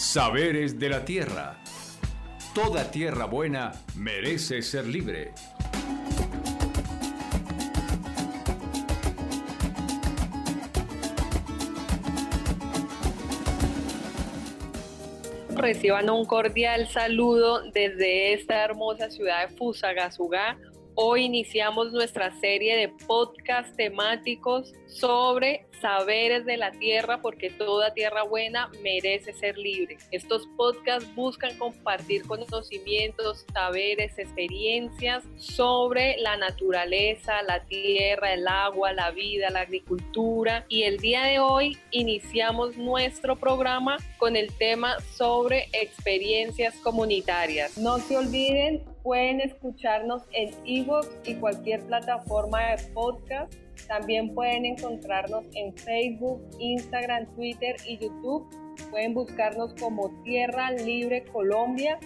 Saberes de la tierra. Toda tierra buena merece ser libre. Reciban un cordial saludo desde esta hermosa ciudad de Fusagasugá, Hoy iniciamos nuestra serie de podcast temáticos sobre saberes de la tierra porque toda tierra buena merece ser libre. Estos podcasts buscan compartir conocimientos, saberes, experiencias sobre la naturaleza, la tierra, el agua, la vida, la agricultura y el día de hoy iniciamos nuestro programa con el tema sobre experiencias comunitarias. No se olviden Pueden escucharnos en Evox y cualquier plataforma de podcast. También pueden encontrarnos en Facebook, Instagram, Twitter y YouTube. Pueden buscarnos como Tierra Libre Colombia.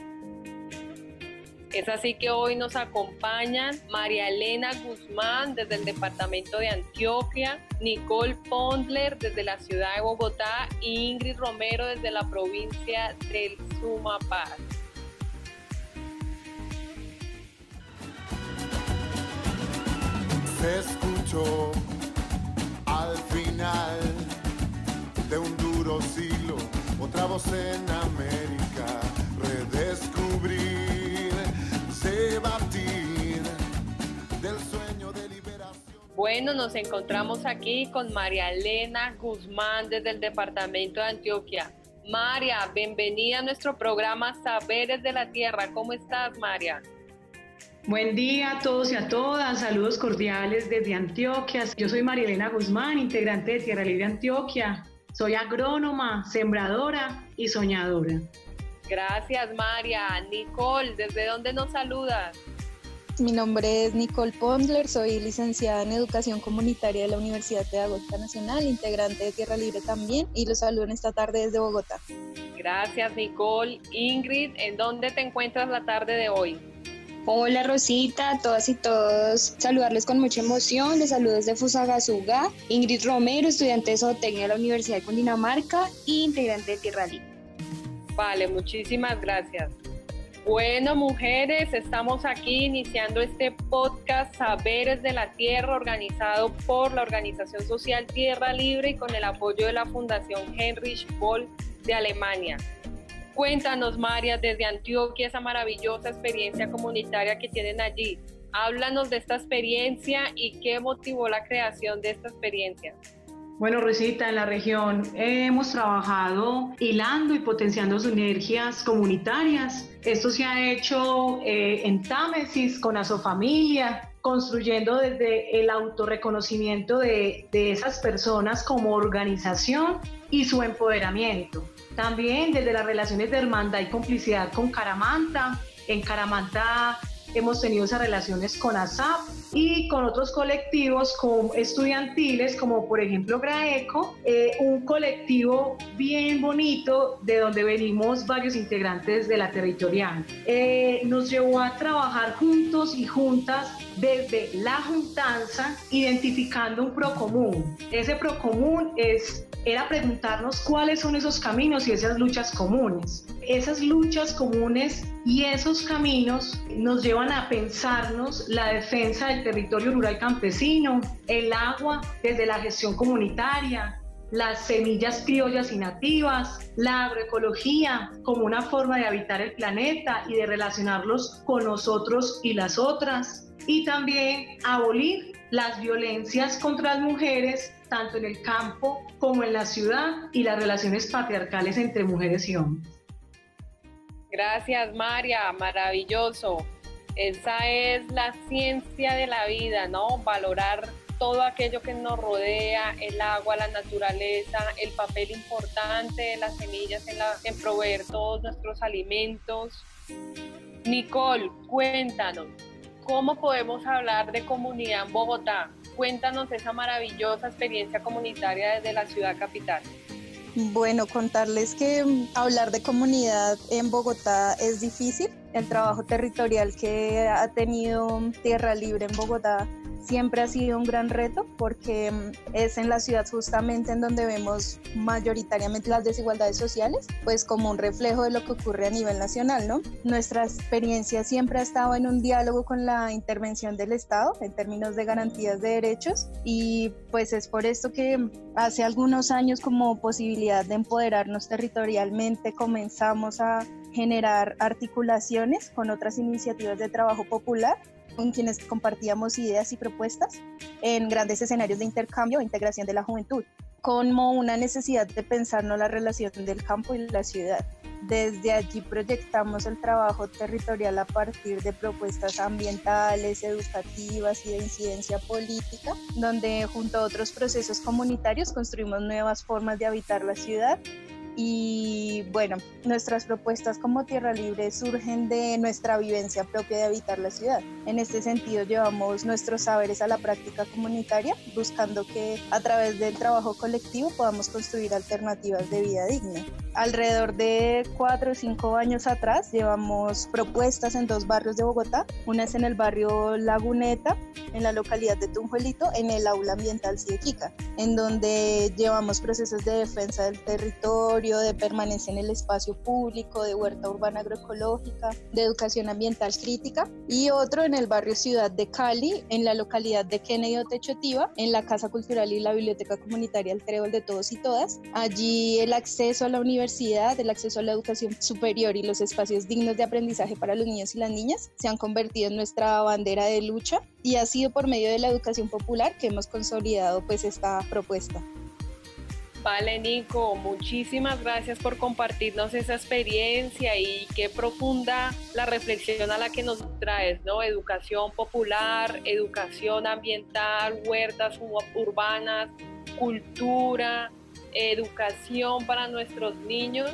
Es así que hoy nos acompañan María Elena Guzmán desde el departamento de Antioquia, Nicole Pondler desde la ciudad de Bogotá y Ingrid Romero desde la provincia del Sumapaz. Escuchó al final de un duro siglo, otra voz en América, redescubrir, debatir del sueño de liberación. Bueno, nos encontramos aquí con María Elena Guzmán desde el departamento de Antioquia. María, bienvenida a nuestro programa Saberes de la Tierra. ¿Cómo estás, María? Buen día a todos y a todas, saludos cordiales desde Antioquia. Yo soy María Elena Guzmán, integrante de Tierra Libre Antioquia. Soy agrónoma, sembradora y soñadora. Gracias María. Nicole, ¿desde dónde nos saludas? Mi nombre es Nicole Pondler, soy licenciada en Educación Comunitaria de la Universidad Pedagógica Nacional, integrante de Tierra Libre también, y los saludo en esta tarde desde Bogotá. Gracias Nicole. Ingrid, ¿en dónde te encuentras la tarde de hoy? Hola Rosita, a todas y todos, saludarles con mucha emoción, les saludo desde Fusagasugá, Ingrid Romero, estudiante de zootecnia de la Universidad de Cundinamarca y integrante de Tierra Libre. Vale, muchísimas gracias. Bueno, mujeres, estamos aquí iniciando este podcast Saberes de la Tierra organizado por la organización social Tierra Libre y con el apoyo de la Fundación Heinrich Boll de Alemania. Cuéntanos, María, desde Antioquia, esa maravillosa experiencia comunitaria que tienen allí. Háblanos de esta experiencia y qué motivó la creación de esta experiencia. Bueno, Rosita, en la región hemos trabajado hilando y potenciando sinergias comunitarias. Esto se ha hecho eh, en Támesis con Asofamilia, construyendo desde el autorreconocimiento de, de esas personas como organización y su empoderamiento. También desde las relaciones de hermandad y complicidad con Caramanta. En Caramanta hemos tenido esas relaciones con ASAP y con otros colectivos como estudiantiles, como por ejemplo GRAECO, eh, un colectivo bien bonito de donde venimos varios integrantes de la territorial. Eh, nos llevó a trabajar juntos y juntas desde la juntanza, identificando un procomún. Ese procomún es era preguntarnos cuáles son esos caminos y esas luchas comunes. Esas luchas comunes y esos caminos nos llevan a pensarnos la defensa territorio rural campesino, el agua desde la gestión comunitaria, las semillas criollas y nativas, la agroecología como una forma de habitar el planeta y de relacionarlos con nosotros y las otras, y también abolir las violencias contra las mujeres tanto en el campo como en la ciudad y las relaciones patriarcales entre mujeres y hombres. Gracias María, maravilloso. Esa es la ciencia de la vida, ¿no? Valorar todo aquello que nos rodea, el agua, la naturaleza, el papel importante de las semillas en, proveer todos nuestros alimentos. Nicole, cuéntanos, ¿cómo podemos hablar de comunidad en Bogotá? Cuéntanos esa maravillosa experiencia comunitaria desde la ciudad capital. Bueno, contarles que mm, hablar de comunidad en Bogotá es difícil. El trabajo territorial que ha tenido Tierra Libre en Bogotá siempre ha sido un gran reto porque mm, es en la ciudad justamente en donde vemos mayoritariamente las desigualdades sociales, pues como un reflejo de lo que ocurre a nivel nacional, ¿no? Nuestra experiencia siempre ha estado en un diálogo con la intervención del Estado en términos de garantías de derechos y pues es por esto que hace algunos años como posibilidad de empoderarnos territorialmente comenzamos a generar articulaciones con otras iniciativas de trabajo popular con quienes compartíamos ideas y propuestas en grandes escenarios de intercambio e integración de la juventud, como una necesidad de pensarnos la relación del campo y la ciudad. Desde allí proyectamos el trabajo territorial a partir de propuestas ambientales, educativas y de incidencia política, donde junto a otros procesos comunitarios construimos nuevas formas de habitar la ciudad y bueno, nuestras propuestas como Tierra Libre surgen de nuestra vivencia propia de habitar la ciudad. En este sentido, llevamos nuestros saberes a la práctica comunitaria, buscando que a través del trabajo colectivo podamos construir alternativas de vida digna. Alrededor de cuatro o cinco años atrás, llevamos propuestas en dos barrios de Bogotá. Una es en el barrio Laguneta, en la localidad de Tunjuelito, en el aula ambiental Ciequica, en donde llevamos procesos de defensa del territorio de permanencia en el espacio público, de huerta urbana agroecológica, de educación ambiental crítica, y otro en el barrio Ciudad de Cali, en la localidad de Kennedy Otechotiva, en la Casa Cultural y la Biblioteca Comunitaria El Trébol de Todos y Todas. Allí el acceso a la universidad, el acceso a la educación superior y los espacios dignos de aprendizaje para los niños y las niñas se han convertido en nuestra bandera de lucha y ha sido por medio de la educación popular que hemos consolidado pues esta propuesta. Vale, Nico, muchísimas gracias por compartirnos esa experiencia y qué profunda la reflexión a la que nos traes, ¿no? Educación popular, educación ambiental, huertas urbanas, cultura, educación para nuestros niños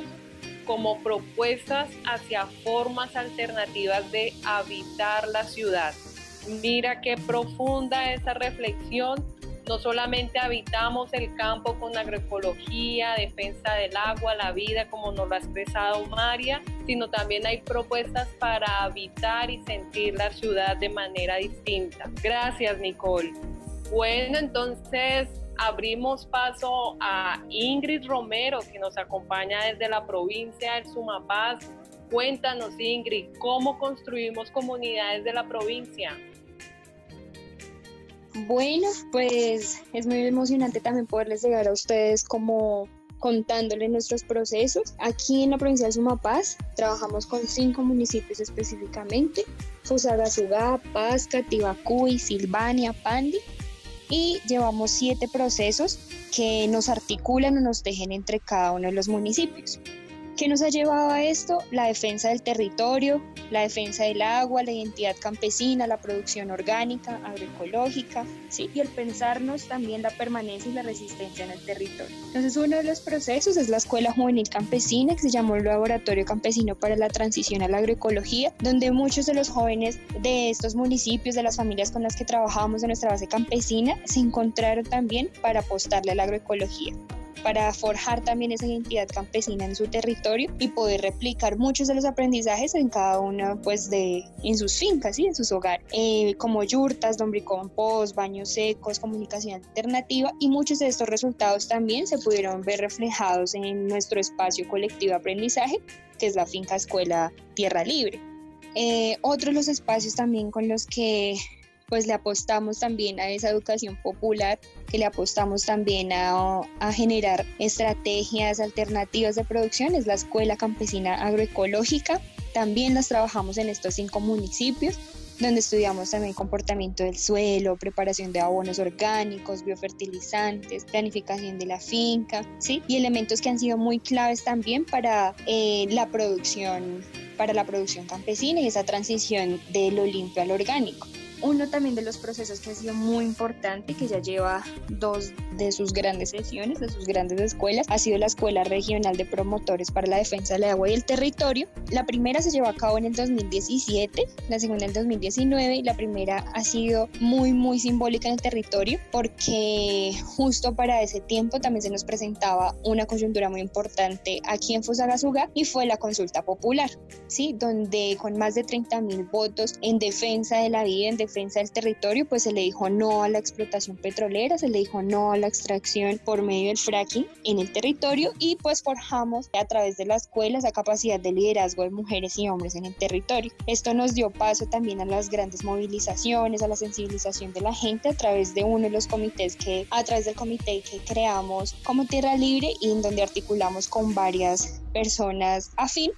como propuestas hacia formas alternativas de habitar la ciudad. Mira qué profunda esa reflexión no solamente habitamos el campo con agroecología, defensa del agua, la vida, como nos lo ha expresado María, sino también hay propuestas para habitar y sentir la ciudad de manera distinta. Gracias, Nicole. Bueno, entonces abrimos paso a Ingrid Romero, que nos acompaña desde la provincia del Sumapaz. Cuéntanos, Ingrid, ¿cómo construimos comunidades de la provincia? Bueno, pues es muy emocionante también poderles llegar a ustedes como contándoles nuestros procesos. Aquí en la provincia de Sumapaz trabajamos con cinco municipios específicamente, Fusagasugá, Pasca, Tibacuy, Silvania, Pandi, y llevamos siete procesos que nos articulan o nos dejen entre cada uno de los municipios. ¿Qué nos ha llevado a esto? La defensa del territorio, la defensa del agua, la identidad campesina, la producción orgánica, agroecológica, ¿sí? y el pensarnos también la permanencia y la resistencia en el territorio. Entonces, uno de los procesos es la Escuela Juvenil Campesina, que se llamó el Laboratorio Campesino para la Transición a la Agroecología, donde muchos de los jóvenes de estos municipios, de las familias con las que trabajamos en nuestra base campesina, se encontraron también para apostarle a la agroecología para forjar también esa identidad campesina en su territorio y poder replicar muchos de los aprendizajes en cada una pues de en sus fincas y en sus hogares eh, como yurtas, lombricompost, baños secos, comunicación alternativa y muchos de estos resultados también se pudieron ver reflejados en nuestro espacio colectivo de aprendizaje que es la finca escuela Tierra Libre. Eh, otro de los espacios también con los que pues le apostamos también a esa educación popular, que le apostamos también a, generar estrategias alternativas de producción, es la Escuela Campesina Agroecológica. También las trabajamos en estos cinco municipios, donde estudiamos también comportamiento del suelo, preparación de abonos orgánicos, biofertilizantes, planificación de la finca, ¿sí? Y elementos que han sido muy claves también para eh, la producción para la producción campesina y esa transición de lo limpio al orgánico. Uno también de los procesos que ha sido muy importante, que ya lleva dos de sus grandes sesiones, de sus grandes escuelas, ha sido la Escuela Regional de Promotores para la Defensa del Agua y el Territorio. La primera se llevó a cabo en el 2017, la segunda en el 2019 y la primera ha sido muy, muy simbólica en el territorio porque justo para ese tiempo también se nos presentaba una coyuntura muy importante aquí en Fusagasugá y fue la consulta popular, ¿sí? donde con más de 30 mil votos en defensa de la vida, en defensa defensa del territorio, pues se le dijo no a la explotación petrolera, se le dijo no a la extracción por medio del fracking en el territorio y pues forjamos a través de la escuela esa capacidad de liderazgo de mujeres y hombres en el territorio. Esto nos dio paso también a las grandes movilizaciones, a la sensibilización de la gente a través de uno de los comités que, a través del comité que creamos como Tierra Libre y en donde articulamos con varias personas afín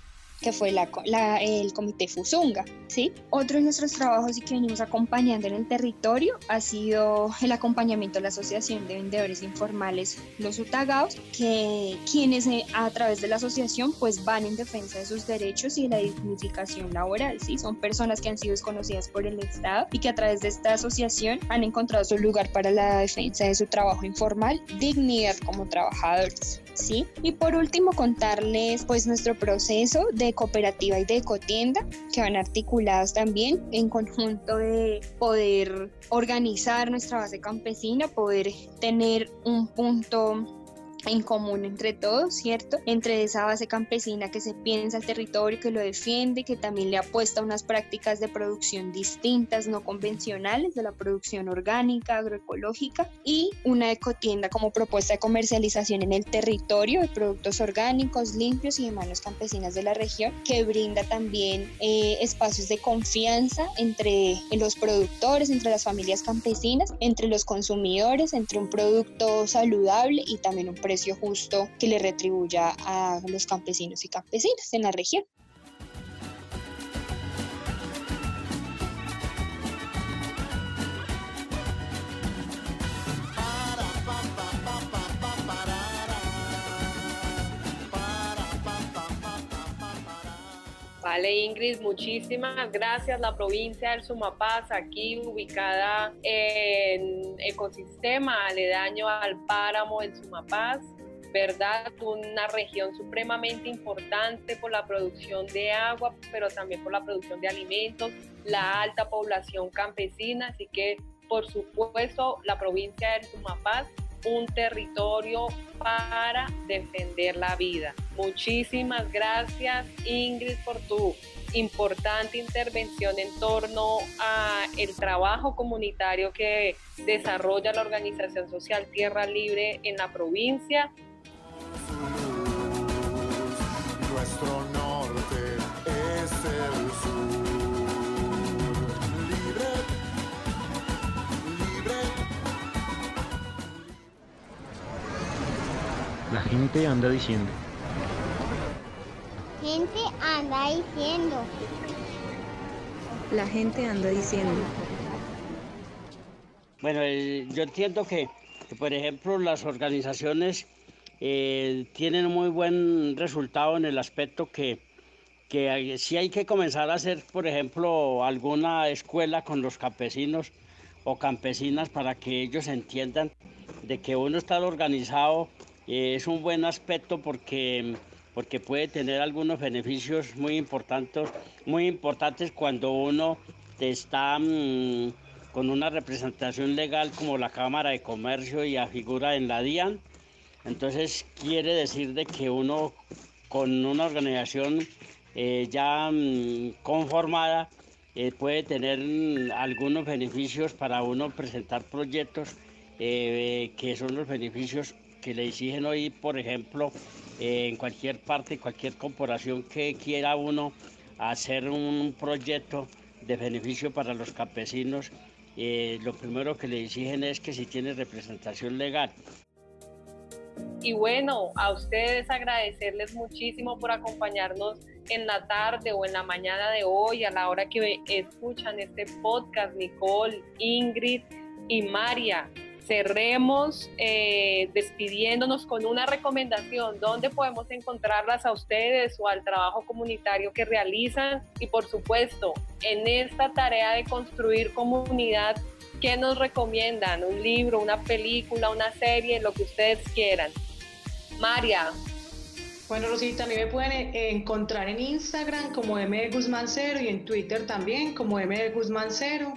que fue la, el Comité Fusunga. ¿sí? Otro de nuestros trabajos y que venimos acompañando en el territorio ha sido el acompañamiento a la Asociación de Vendedores Informales, los Utagaos, que quienes eh, a través de la asociación pues van en defensa de sus derechos y de la dignificación laboral. ¿sí? Son personas que han sido desconocidas por el Estado y que a través de esta asociación han encontrado su lugar para la defensa de su trabajo informal, dignidad como trabajadores. ¿sí? Y por último, contarles pues nuestro proceso de cooperativa y de ecotienda que van articulados también en conjunto de poder organizar nuestra base campesina, poder tener un punto en común entre todos, ¿cierto? Entre esa base campesina que se piensa el territorio, que lo defiende, que también le apuesta a unas prácticas de producción distintas, no convencionales, de la producción orgánica, agroecológica, y una ecotienda como propuesta de comercialización en el territorio de productos orgánicos, limpios y de manos campesinas de la región, que brinda también eh, espacios de confianza entre los productores, entre las familias campesinas, entre los consumidores, entre un producto saludable y también un precio justo que le retribuya a los campesinos y campesinas en la región. Vale, Ingrid, muchísimas gracias. La provincia del Sumapaz, aquí ubicada en ecosistema aledaño al páramo del Sumapaz, ¿verdad? Una región supremamente importante por la producción de agua, pero también por la producción de alimentos, la alta población campesina, así que por supuesto la provincia del Sumapaz un territorio para defender la vida. Muchísimas gracias Ingrid por tu importante intervención en torno a el trabajo comunitario que desarrolla la organización social Tierra Libre en la provincia. Gente anda diciendo. Gente anda diciendo. La gente anda diciendo. Bueno, eh, yo entiendo que, que, por ejemplo, las organizaciones eh, tienen un muy buen resultado en el aspecto que, que hay- sí hay que comenzar a hacer, por ejemplo, alguna escuela con los campesinos o campesinas para que ellos entiendan de que uno estar organizado eh, es un buen aspecto porque, porque puede tener algunos beneficios muy importantes, muy importantes cuando uno está mm, con una representación legal como la Cámara de Comercio y a figura en la DIAN. Entonces quiere decir de que uno con una organización eh, ya mm, conformada eh, puede tener mm, algunos beneficios para uno presentar proyectos que son los beneficios que le exigen hoy, por ejemplo, eh, en cualquier parte, cualquier corporación que quiera uno hacer un proyecto de beneficio para los campesinos, eh, lo primero que le exigen es que si tiene representación legal. Y bueno, a ustedes agradecerles muchísimo por acompañarnos en la tarde o en la mañana de hoy, a la hora que escuchan este podcast, Nicole, Ingrid y María. Cerremos eh, despidiéndonos con una recomendación, dónde podemos encontrarlas a ustedes o al trabajo comunitario que realizan y por supuesto en esta tarea de construir comunidad, ¿qué nos recomiendan? ¿Un libro, una película, una serie, lo que ustedes quieran? María, Bueno, Rosita, a mí me pueden eh, encontrar en Instagram como M Guzmán Cero y en Twitter también como M Guzmán Cero.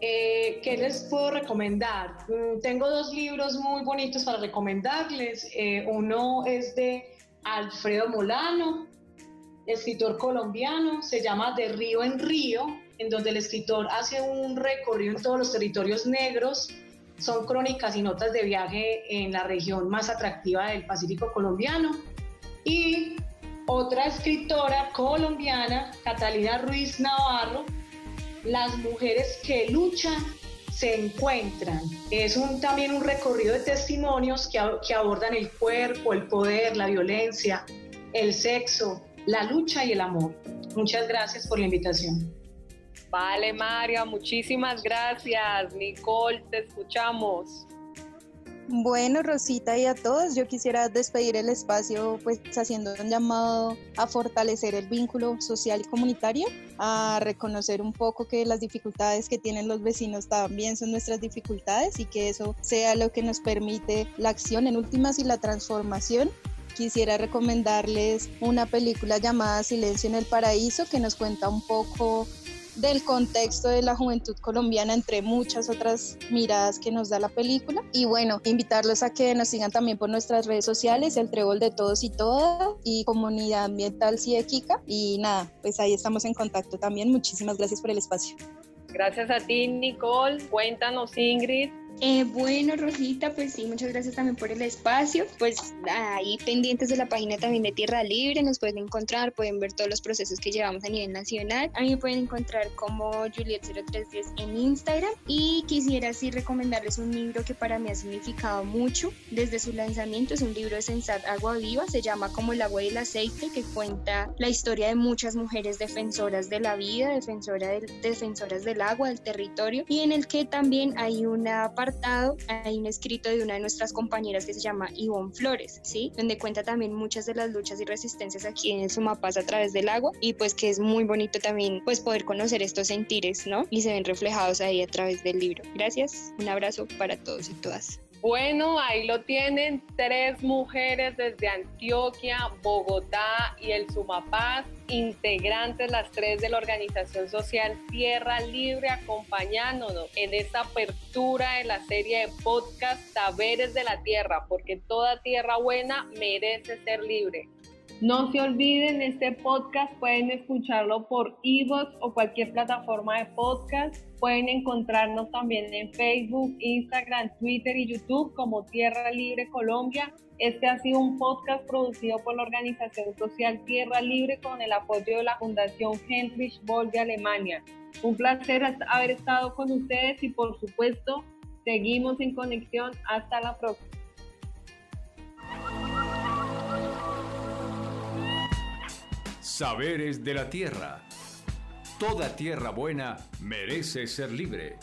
Eh, ¿Qué les puedo recomendar? Mm, tengo dos libros muy bonitos para recomendarles. Eh, uno es de Alfredo Molano, escritor colombiano, se llama De Río en Río en donde el escritor hace un recorrido en todos los territorios negros. Son crónicas y notas de viaje en la región más atractiva del Pacífico colombiano. Y otra escritora colombiana, Catalina Ruiz Navarro, Las mujeres que luchan se encuentran. Es también un recorrido de testimonios que, que abordan el cuerpo, el poder, la violencia, el sexo, la lucha y el amor. Muchas gracias por la invitación. Vale, María, muchísimas gracias. Nicole, te escuchamos. Bueno, Rosita y a todos, yo quisiera despedir el espacio pues haciendo un llamado a fortalecer el vínculo social y comunitario, a reconocer un poco que las dificultades que tienen los vecinos también son nuestras dificultades y que eso sea lo que nos permite la acción en últimas y la transformación. Quisiera recomendarles una película llamada Silencio en el Paraíso que nos cuenta un poco del contexto de la juventud colombiana, entre muchas otras miradas que nos da la película. Y bueno, invitarlos a que nos sigan también por nuestras redes sociales, el Trébol de Todos y Todas y Comunidad Ambiental Ciequica. Y nada, pues ahí estamos en contacto también. Muchísimas gracias por el espacio. Gracias a ti, Nicole. Cuéntanos, Ingrid, eh, bueno, Rosita, pues sí, muchas gracias también por el espacio. Pues ahí pendientes de la página también de Tierra Libre, nos pueden encontrar, pueden ver todos los procesos que llevamos a nivel nacional. A mí me pueden encontrar como Juliet0310 en Instagram. Y quisiera así recomendarles un libro que para mí ha significado mucho desde su lanzamiento. Es un libro de Sensat Agua Viva, se llama Como el agua y el aceite, que cuenta la historia de muchas mujeres defensoras de la vida, defensora del, defensoras del agua, del territorio, y en el que también hay una parte hay un escrito de una de nuestras compañeras que se llama Ivonne Flores, ¿sí? Donde cuenta también muchas de las luchas y resistencias aquí en Sumapaz a través del agua y pues que es muy bonito también pues poder conocer estos sentires, ¿no? Y se ven reflejados ahí a través del libro. Gracias, un abrazo para todos y todas. Bueno, ahí lo tienen, tres mujeres desde Antioquia, Bogotá y el Sumapaz, integrantes las tres de la organización social Tierra Libre, acompañándonos en esta apertura de la serie de podcast Saberes de la Tierra, porque toda tierra buena merece ser libre. No se olviden, este podcast pueden escucharlo por Evox o cualquier plataforma de podcast. Pueden encontrarnos también en Facebook, Instagram, Twitter y YouTube como Tierra Libre Colombia. Este ha sido un podcast producido por la organización social Tierra Libre con el apoyo de la Fundación Heinrich Boll de Alemania. Un placer haber estado con ustedes y por supuesto seguimos en conexión. Hasta la próxima. Saberes de la tierra. Toda tierra buena merece ser libre.